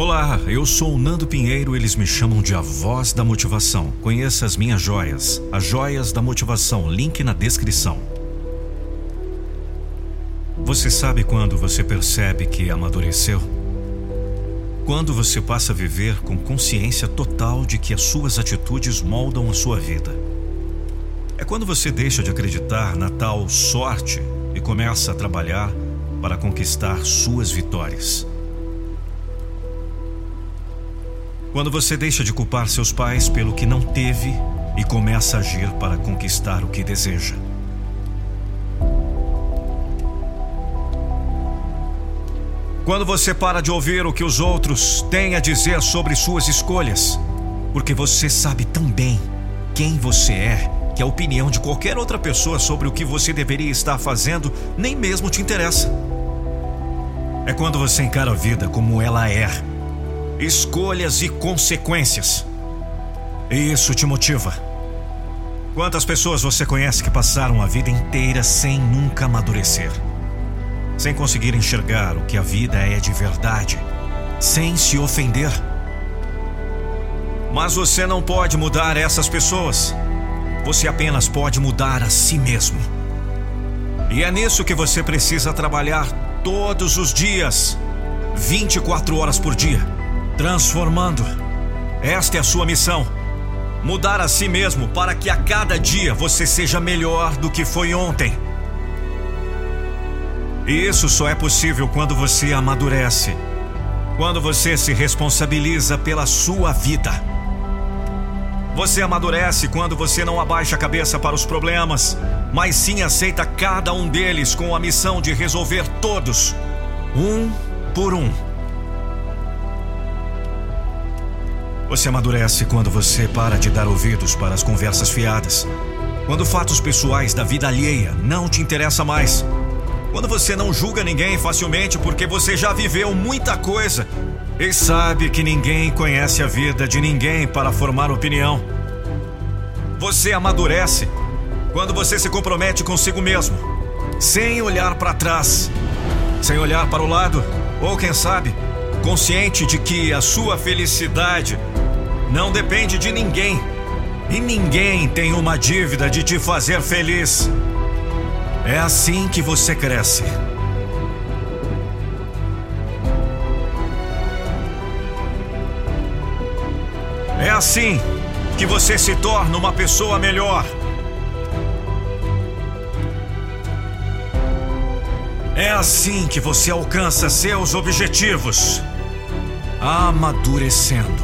Olá, eu sou o Nando Pinheiro, eles me chamam de a voz da motivação. Conheça as minhas joias, as joias da motivação, link na descrição. Você sabe quando você percebe que amadureceu? Quando você passa a viver com consciência total de que as suas atitudes moldam a sua vida. É quando você deixa de acreditar na tal sorte e começa a trabalhar para conquistar suas vitórias. Quando você deixa de culpar seus pais pelo que não teve e começa a agir para conquistar o que deseja. Quando você para de ouvir o que os outros têm a dizer sobre suas escolhas, porque você sabe tão bem quem você é que a opinião de qualquer outra pessoa sobre o que você deveria estar fazendo nem mesmo te interessa. É quando você encara a vida como ela é escolhas e consequências. E isso te motiva. Quantas pessoas você conhece que passaram a vida inteira sem nunca amadurecer? Sem conseguir enxergar o que a vida é de verdade, sem se ofender? Mas você não pode mudar essas pessoas. Você apenas pode mudar a si mesmo. E é nisso que você precisa trabalhar todos os dias, 24 horas por dia, transformando. Esta é a sua missão. Mudar a si mesmo para que a cada dia você seja melhor do que foi ontem. E isso só é possível quando você amadurece, quando você se responsabiliza pela sua vida. Você amadurece quando você não abaixa a cabeça para os problemas, mas sim aceita cada um deles com a missão de resolver todos, um por um. Você amadurece quando você para de dar ouvidos para as conversas fiadas. Quando fatos pessoais da vida alheia não te interessam mais. Quando você não julga ninguém facilmente porque você já viveu muita coisa e sabe que ninguém conhece a vida de ninguém para formar opinião. Você amadurece quando você se compromete consigo mesmo, sem olhar para trás, sem olhar para o lado, ou quem sabe, consciente de que a sua felicidade não depende de ninguém. E ninguém tem uma dívida de te fazer feliz. É assim que você cresce. É assim que você se torna uma pessoa melhor. É assim que você alcança seus objetivos. Amadurecendo.